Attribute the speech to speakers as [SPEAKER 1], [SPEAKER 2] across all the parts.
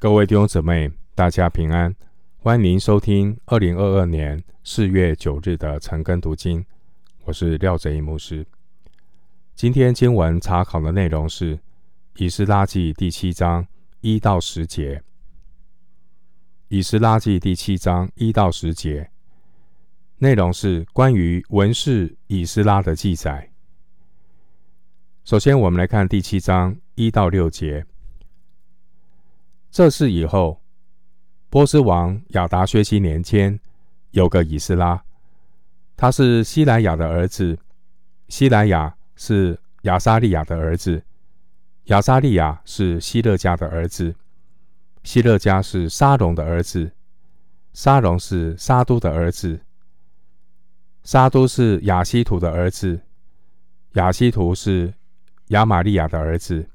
[SPEAKER 1] 各位弟兄姊妹，大家平安，欢迎您收听二零二二年四月九日的晨更读经。我是廖哲一牧师。今天经文查考的内容是《以斯拉记》第七章一到十节，《以斯拉记》第七章一到十节内容是关于文士以斯拉的记载。首先，我们来看第七章一到六节。这事以后，波斯王亚达薛西年间，有个以斯拉，他是西莱雅的儿子。西莱雅是亚撒利雅的儿子，亚撒利雅是希勒家的儿子，希勒家是沙龙的儿子，沙龙是沙都的儿子，沙都是亚希图的儿子，亚希图是亚玛利亚的儿子，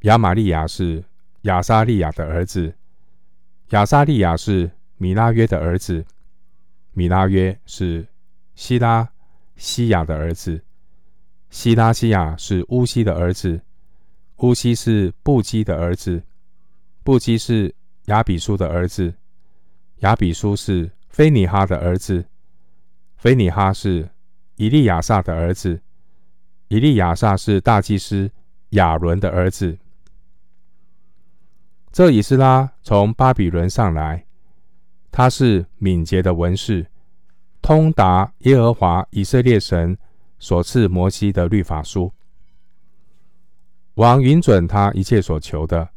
[SPEAKER 1] 亚玛利亚是。亚撒利雅的儿子，亚撒利雅是米拉约的儿子，米拉约是希拉西亚的儿子，希拉西亚是乌西的儿子，乌西是布基的儿子，布基是亚比书的儿子，亚比书是菲尼哈的儿子，菲尼哈是以利亚撒的儿子，以利亚撒是大祭司亚伦的儿子。这以斯拉从巴比伦上来，他是敏捷的文士，通达耶和华以色列神所赐摩西的律法书。王允准他一切所求的，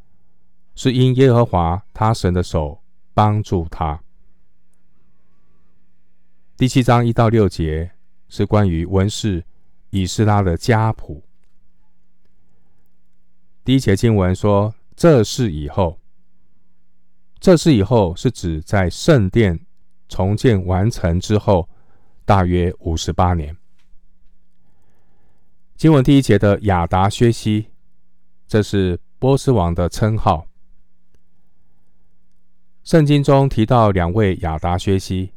[SPEAKER 1] 是因耶和华他神的手帮助他。第七章一到六节是关于文士以斯拉的家谱。第一节经文说。这事以后，这事以后是指在圣殿重建完成之后，大约五十八年。经文第一节的亚达薛西，这是波斯王的称号。圣经中提到两位亚达薛西，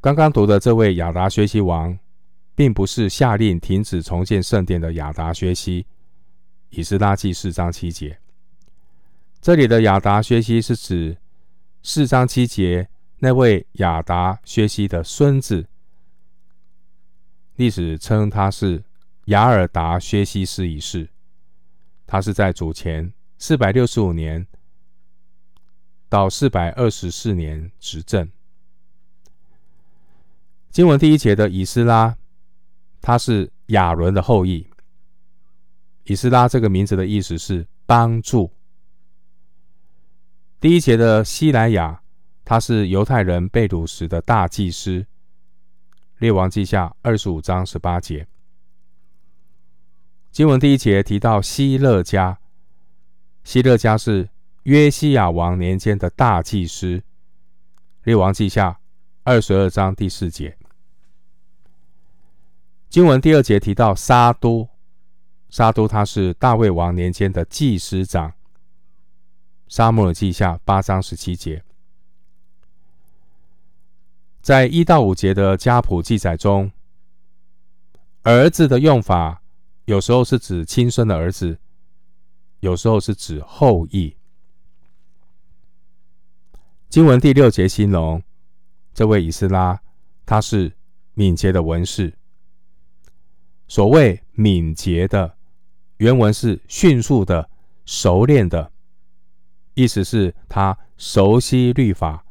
[SPEAKER 1] 刚刚读的这位亚达薛西王，并不是下令停止重建圣殿的亚达薛西。以斯拉记四章七节，这里的亚达薛西是指四章七节那位亚达薛西的孙子，历史称他是雅尔达薛西斯一世，他是在主前四百六十五年到四百二十四年执政。经文第一节的以斯拉，他是亚伦的后裔。以斯拉这个名字的意思是帮助。第一节的西莱雅，他是犹太人被掳时的大祭司。列王记下二十五章十八节。经文第一节提到希勒家，希勒家是约西亚王年间的大祭司。列王记下二十二章第四节。经文第二节提到沙都。沙都他是大卫王年间的祭司长。撒母耳记下八章十七节，在一到五节的家谱记载中，儿子的用法有时候是指亲生的儿子，有时候是指后裔。经文第六节形容这位以斯拉，他是敏捷的文士。所谓敏捷的。原文是迅速的、熟练的，意思是他熟悉律法，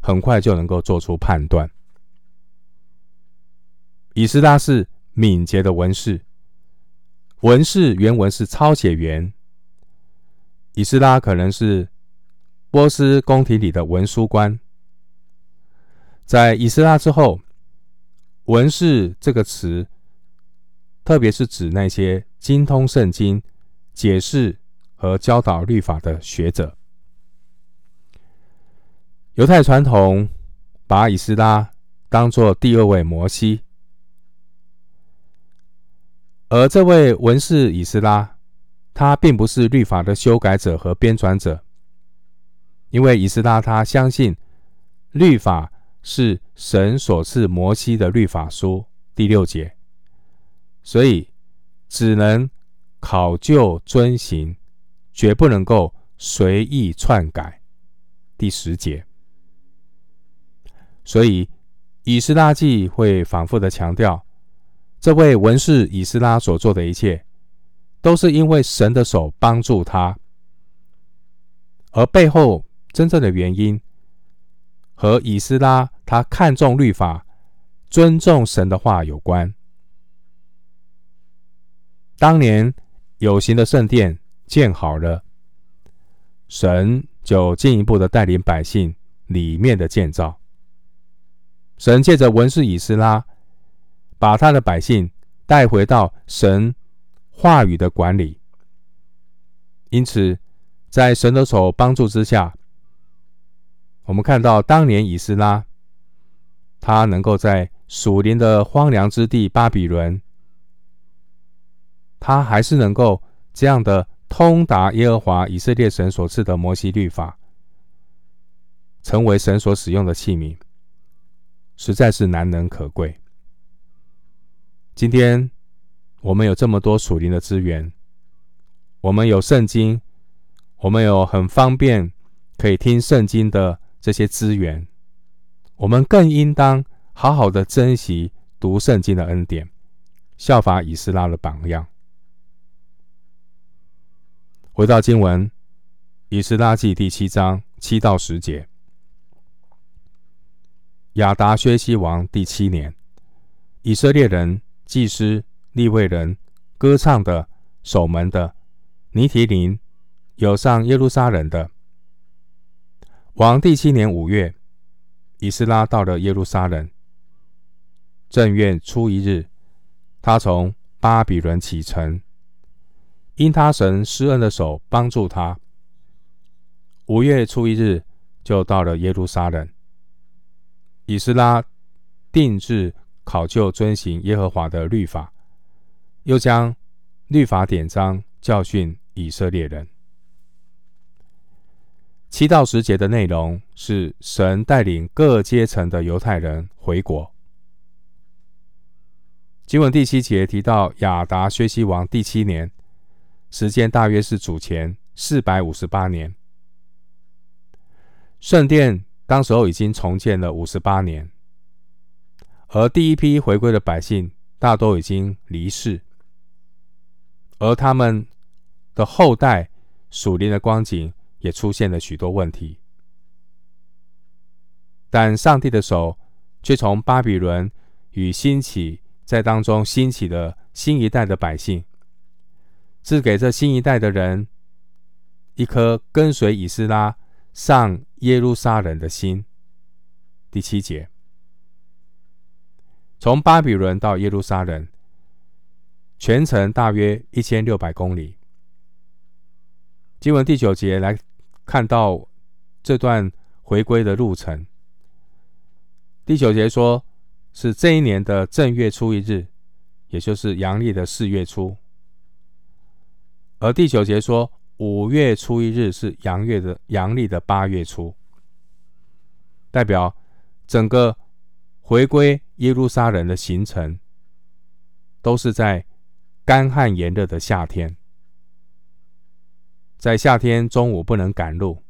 [SPEAKER 1] 很快就能够做出判断。以斯拉是敏捷的文士，文士原文是抄写员。以斯拉可能是波斯宫廷里的文书官。在以斯拉之后，文士这个词。特别是指那些精通圣经、解释和教导律法的学者。犹太传统把以斯拉当作第二位摩西，而这位文士以斯拉，他并不是律法的修改者和编纂者，因为以斯拉他相信律法是神所赐摩西的律法书。第六节。所以，只能考究遵行，绝不能够随意篡改。第十节，所以以斯拉记会反复的强调，这位文士以斯拉所做的一切，都是因为神的手帮助他，而背后真正的原因，和以斯拉他看重律法、尊重神的话有关。当年有形的圣殿建好了，神。就进一步的带领百姓里面的建造。神借着文士以斯拉，把他的百姓带回到神话语的管理。因此，在神的手帮助之下，我们看到当年以斯拉，他能够在属灵的荒凉之地巴比伦，他还是能够这样的。通达耶和华以色列神所赐的摩西律法，成为神所使用的器皿，实在是难能可贵。今天我们有这么多属灵的资源，我们有圣经，我们有很方便可以听圣经的这些资源，我们更应当好好的珍惜读圣经的恩典，效法以斯拉的榜样。回到经文，《以斯拉记》第七章七到十节。亚达薛西王第七年，以色列人、祭司、立位人、歌唱的、守门的、尼提林，有上耶路撒冷的。王第七年五月，以斯拉到了耶路撒冷。正月初一日，他从巴比伦启程。因他神施恩的手帮助他，五月初一日就到了耶路撒冷。以斯拉定制考究遵行耶和华的律法，又将律法典章教训以色列人。七到十节的内容是神带领各阶层的犹太人回国。经文第七节提到亚达薛西王第七年。时间大约是主前四百五十八年，圣殿当时候已经重建了五十八年，而第一批回归的百姓大都已经离世，而他们的后代属灵的光景也出现了许多问题，但上帝的手却从巴比伦与兴起在当中兴起的新一代的百姓。赐给这新一代的人一颗跟随以斯拉上耶路撒冷的心。第七节，从巴比伦到耶路撒冷，全程大约一千六百公里。经文第九节来看到这段回归的路程。第九节说，是这一年的正月初一日，也就是阳历的四月初。而第九节说，五月初一日是阳月的阳历的八月初，代表整个回归耶路撒冷的行程，都是在干旱炎热的夏天，在夏天中午不能赶路，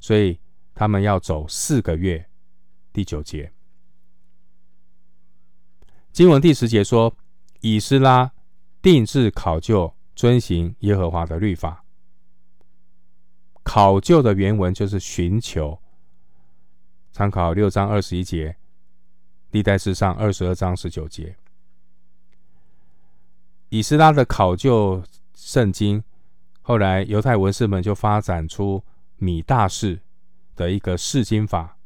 [SPEAKER 1] 所以他们要走四个月。第九节，经文第十节说，以斯拉定制考究。遵行耶和华的律法，考究的原文就是寻求。参考六章二十一节，历代志上二十二章十九节。以斯拉的考究圣经，后来犹太文士们就发展出米大士的一个释经法。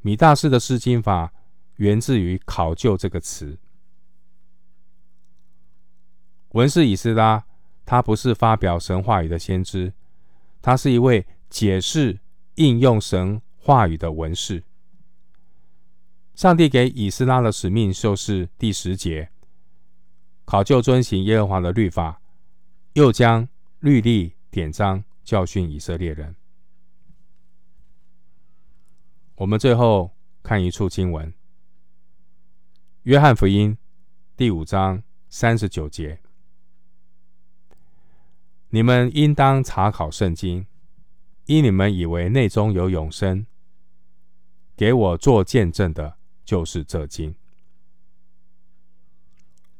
[SPEAKER 1] 米大士的释经法源自于“考究”这个词。文士以斯拉，他不是发表神话语的先知，他是一位解释应用神话语的文士。上帝给以斯拉的使命就是第十节，考究遵行耶和华的律法，又将律例典章教训以色列人。我们最后看一处经文，《约翰福音》第五章三十九节。你们应当查考圣经，因你们以为内中有永生。给我做见证的，就是这经。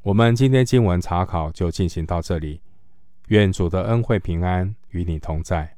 [SPEAKER 1] 我们今天经文查考就进行到这里，愿主的恩惠平安与你同在。